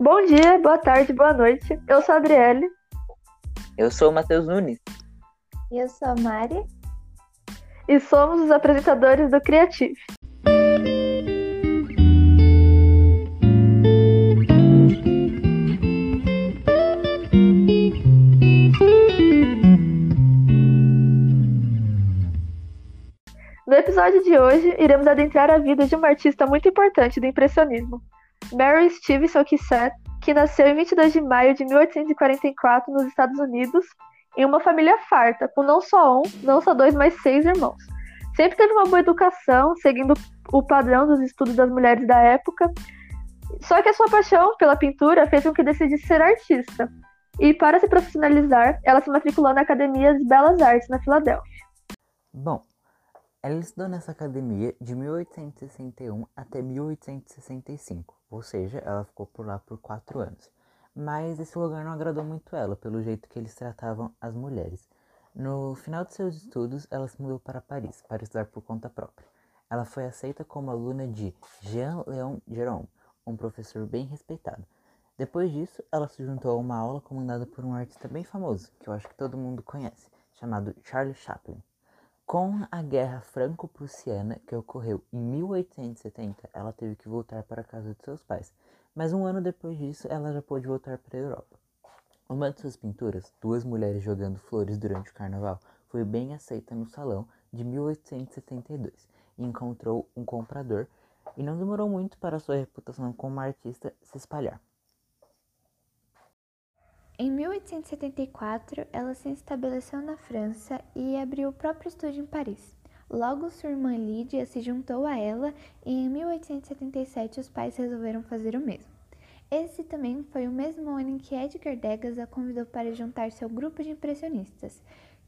Bom dia, boa tarde, boa noite. Eu sou a Adriele. Eu sou o Matheus Nunes. E eu sou a Mari. E somos os apresentadores do Creative. No episódio de hoje, iremos adentrar a vida de uma artista muito importante do impressionismo, Mary Stevenson Kissett, que nasceu em 22 de maio de 1844 nos Estados Unidos, em uma família farta, com não só um, não só dois, mas seis irmãos. Sempre teve uma boa educação, seguindo o padrão dos estudos das mulheres da época. Só que a sua paixão pela pintura fez com que decidisse ser artista. E para se profissionalizar, ela se matriculou na Academia de Belas Artes, na Filadélfia. Bom, ela estudou nessa academia de 1861 até 1865, ou seja, ela ficou por lá por quatro anos. Mas esse lugar não agradou muito ela, pelo jeito que eles tratavam as mulheres. No final de seus estudos, ela se mudou para Paris, para estudar por conta própria. Ela foi aceita como aluna de Jean-Léon Gérôme, um professor bem respeitado. Depois disso, ela se juntou a uma aula comandada por um artista bem famoso, que eu acho que todo mundo conhece, chamado Charles Chaplin. Com a Guerra Franco-Prussiana, que ocorreu em 1870, ela teve que voltar para a casa de seus pais, mas um ano depois disso ela já pôde voltar para a Europa. Uma de suas pinturas, Duas Mulheres Jogando Flores durante o Carnaval, foi bem aceita no salão de 1872 e encontrou um comprador, e não demorou muito para sua reputação como artista se espalhar. Em 1874, ela se estabeleceu na França e abriu o próprio estúdio em Paris. Logo, sua irmã Lídia se juntou a ela e em 1877 os pais resolveram fazer o mesmo. Esse também foi o mesmo ano em que Edgar Degas a convidou para juntar-se ao grupo de impressionistas,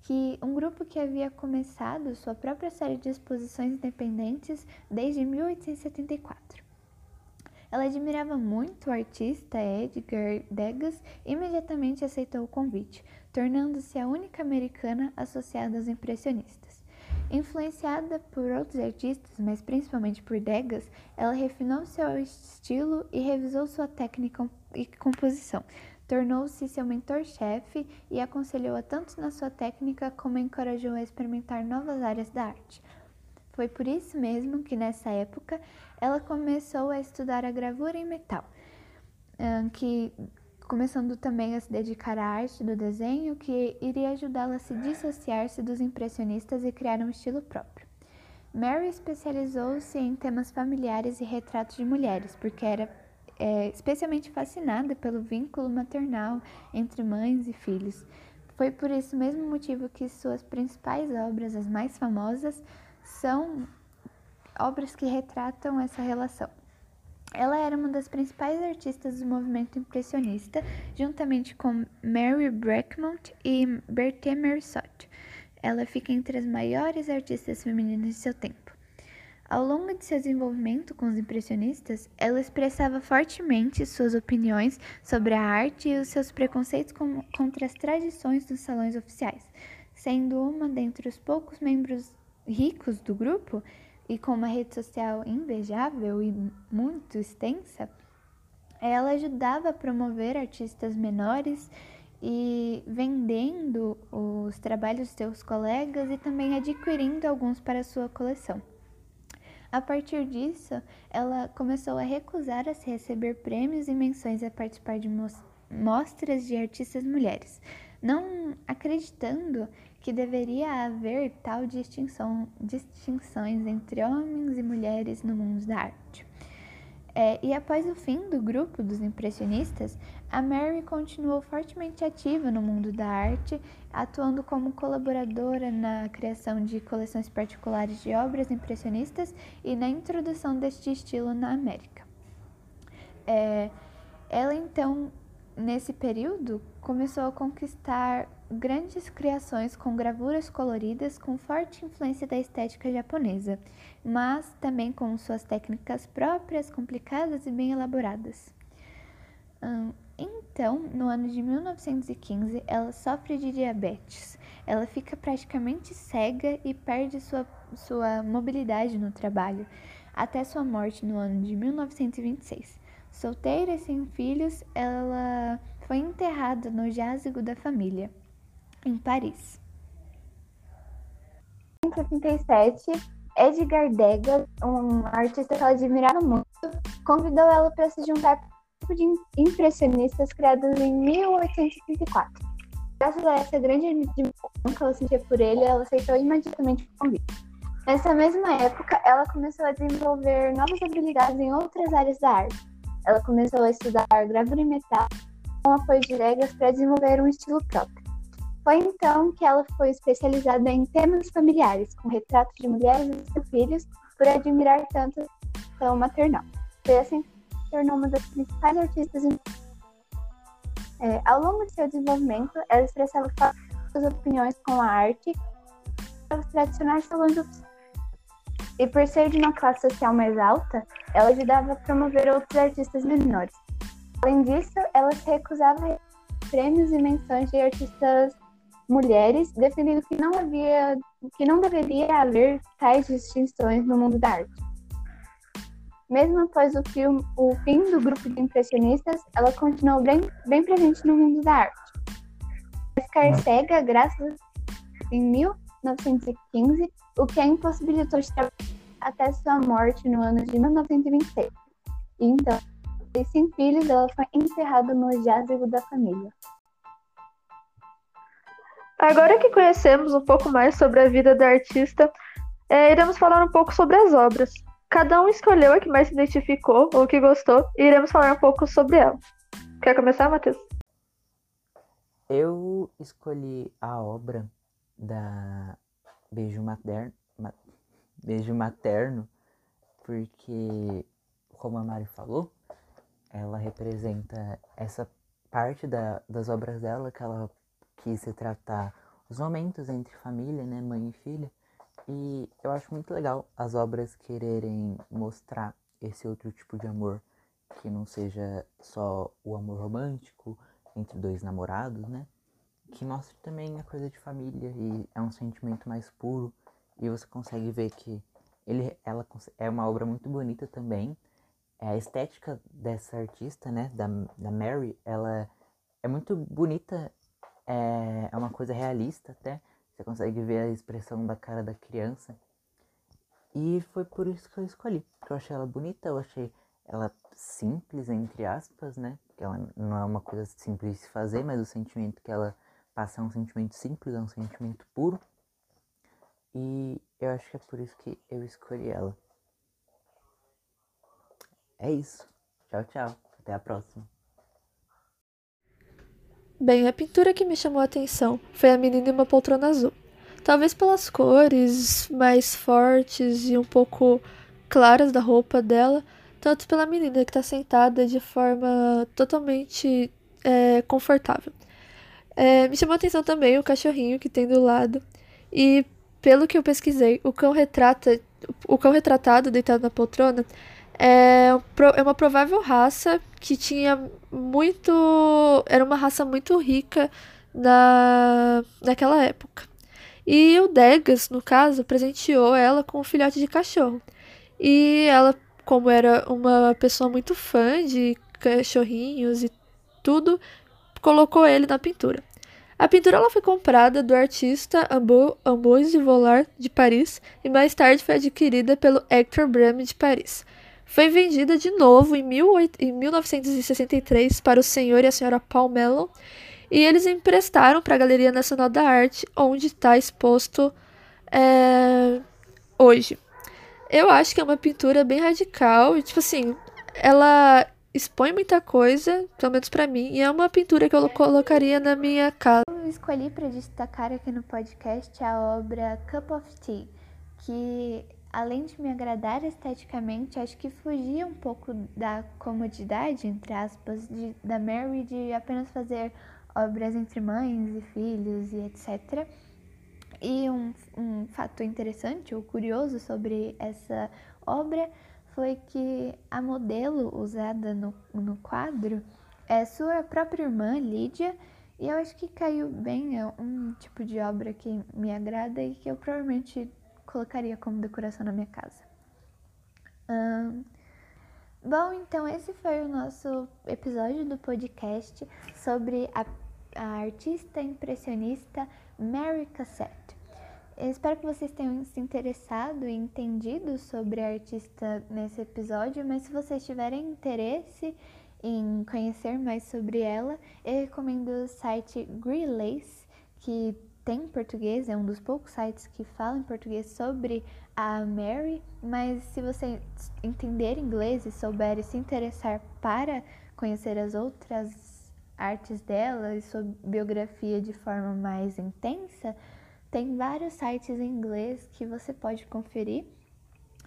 que um grupo que havia começado sua própria série de exposições independentes desde 1874. Ela admirava muito o artista Edgar Degas e imediatamente aceitou o convite, tornando-se a única americana associada aos impressionistas. Influenciada por outros artistas, mas principalmente por Degas, ela refinou seu estilo e revisou sua técnica e composição. Tornou-se seu mentor-chefe e aconselhou-a tanto na sua técnica como encorajou a experimentar novas áreas da arte. Foi por isso mesmo que nessa época ela começou a estudar a gravura em metal, que começando também a se dedicar à arte do desenho, que iria ajudá-la a se dissociar-se dos impressionistas e criar um estilo próprio. Mary especializou-se em temas familiares e retratos de mulheres, porque era é, especialmente fascinada pelo vínculo maternal entre mães e filhos. Foi por esse mesmo motivo que suas principais obras, as mais famosas, são obras que retratam essa relação. Ela era uma das principais artistas do movimento impressionista, juntamente com Mary Breckmont e Berthe Morisot. Ela fica entre as maiores artistas femininas de seu tempo. Ao longo de seu desenvolvimento com os impressionistas, ela expressava fortemente suas opiniões sobre a arte e os seus preconceitos com, contra as tradições dos salões oficiais, sendo uma dentre os poucos membros ricos do grupo e com uma rede social invejável e muito extensa, ela ajudava a promover artistas menores e vendendo os trabalhos de seus colegas e também adquirindo alguns para sua coleção. A partir disso, ela começou a recusar a se receber prêmios e menções a participar de mostras de artistas mulheres, não acreditando que deveria haver tal distinção, distinções entre homens e mulheres no mundo da arte. É, e após o fim do grupo dos impressionistas, a Mary continuou fortemente ativa no mundo da arte, atuando como colaboradora na criação de coleções particulares de obras impressionistas e na introdução deste estilo na América. É, ela então Nesse período, começou a conquistar grandes criações com gravuras coloridas com forte influência da estética japonesa, mas também com suas técnicas próprias, complicadas e bem elaboradas. Então, no ano de 1915, ela sofre de diabetes. Ela fica praticamente cega e perde sua, sua mobilidade no trabalho, até sua morte no ano de 1926. Solteira e sem filhos, ela foi enterrada no jázigo da família, em Paris. Em 1977, Edgar Degas, um artista que ela admirava muito, convidou ela para se juntar ao grupo de impressionistas criados em 1834. Graças a essa grande admiração que ela sentia por ele, ela aceitou imediatamente o convite. Nessa mesma época, ela começou a desenvolver novas habilidades em outras áreas da arte. Ela começou a estudar gravura em metal com apoio de Degas para desenvolver um estilo próprio. Foi então que ela foi especializada em temas familiares, com retratos de mulheres e seus filhos, por admirar tanto a maternal. Foi assim que se tornou uma das principais artistas. É, ao longo de seu desenvolvimento, ela expressava suas opiniões com a arte os tradicionais salões E por ser de uma classe social mais alta, ela ajudava a promover outros artistas menores. Além disso, ela se recusava a prêmios e menções de artistas mulheres, defendendo que não havia, que não deveria haver tais distinções no mundo da arte. Mesmo após o, filme, o fim do grupo de impressionistas, ela continuou bem, bem presente no mundo da arte. Ficar cega graças em 1915, o que a impossibilitou de trabalhar até sua morte no ano de 1926. E então, sem filhos, ela foi enterrada no jázigo da família. Agora que conhecemos um pouco mais sobre a vida da artista, é, iremos falar um pouco sobre as obras. Cada um escolheu a que mais se identificou ou que gostou e iremos falar um pouco sobre ela. Quer começar, Matheus? Eu escolhi a obra da Beijo Materno, ma... Beijo Materno porque, como a Mari falou, ela representa essa parte da, das obras dela que ela quis retratar os momentos entre família, né, mãe e filha. E eu acho muito legal as obras quererem mostrar esse outro tipo de amor que não seja só o amor romântico entre dois namorados, né? Que mostre também a coisa de família e é um sentimento mais puro e você consegue ver que ele, ela é uma obra muito bonita também. É a estética dessa artista, né, da, da Mary, ela é muito bonita é, é uma coisa realista até. Você consegue ver a expressão da cara da criança. E foi por isso que eu escolhi. Porque eu achei ela bonita, eu achei ela simples, entre aspas, né? Porque ela não é uma coisa simples de fazer, mas o sentimento que ela passa é um sentimento simples, é um sentimento puro. E eu acho que é por isso que eu escolhi ela. É isso. Tchau, tchau. Até a próxima. Bem, a pintura que me chamou a atenção foi a menina em uma poltrona azul. Talvez pelas cores mais fortes e um pouco claras da roupa dela, tanto pela menina que está sentada de forma totalmente é, confortável. É, me chamou a atenção também o cachorrinho que tem do lado. E pelo que eu pesquisei, o cão retrata o cão retratado deitado na poltrona é, é uma provável raça que tinha muito. Era uma raça muito rica na, naquela época. E o Degas, no caso, presenteou ela com um filhote de cachorro. E ela, como era uma pessoa muito fã de cachorrinhos e tudo, colocou ele na pintura. A pintura ela foi comprada do artista Ambroise Vollard de Paris e mais tarde foi adquirida pelo Hector Brame de Paris. Foi vendida de novo em, 1963 para o senhor e a senhora Paul Mellon e eles emprestaram para a Galeria Nacional da Arte, onde está exposto é, hoje. Eu acho que é uma pintura bem radical e, tipo assim, ela expõe muita coisa, pelo menos para mim, e é uma pintura que eu colocaria na minha casa. Eu escolhi para destacar aqui no podcast a obra Cup of Tea, que além de me agradar esteticamente, acho que fugia um pouco da comodidade, entre aspas, de, da Mary de apenas fazer obras entre mães e filhos e etc. E um, um fato interessante ou curioso sobre essa obra foi que a modelo usada no, no quadro é sua própria irmã, Lídia, e eu acho que caiu bem, é um tipo de obra que me agrada e que eu provavelmente colocaria como decoração na minha casa. Bom, então esse foi o nosso episódio do podcast sobre a, a artista impressionista Mary Cassatt. Eu espero que vocês tenham se interessado e entendido sobre a artista nesse episódio, mas se vocês tiverem interesse em conhecer mais sobre ela, eu recomendo o site Greelace, que tem em português, é um dos poucos sites que fala em português sobre a Mary, mas se você entender inglês e souber se interessar para conhecer as outras artes dela e sua biografia de forma mais intensa, tem vários sites em inglês que você pode conferir.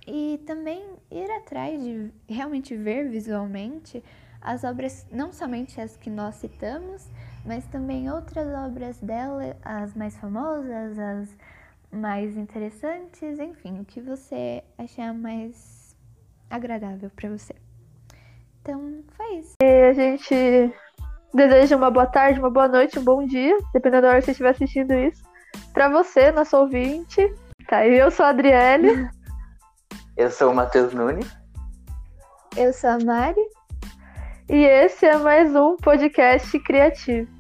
E também ir atrás de realmente ver visualmente as obras, não somente as que nós citamos, mas também outras obras dela, as mais famosas, as mais interessantes, enfim, o que você achar mais agradável para você. Então, foi isso. E a gente deseja uma boa tarde, uma boa noite, um bom dia, dependendo da hora que você estiver assistindo isso. Para você, nosso ouvinte. Tá, eu sou a Adriele. Eu sou o Matheus Nunes. Eu sou a Mari. E esse é mais um podcast criativo.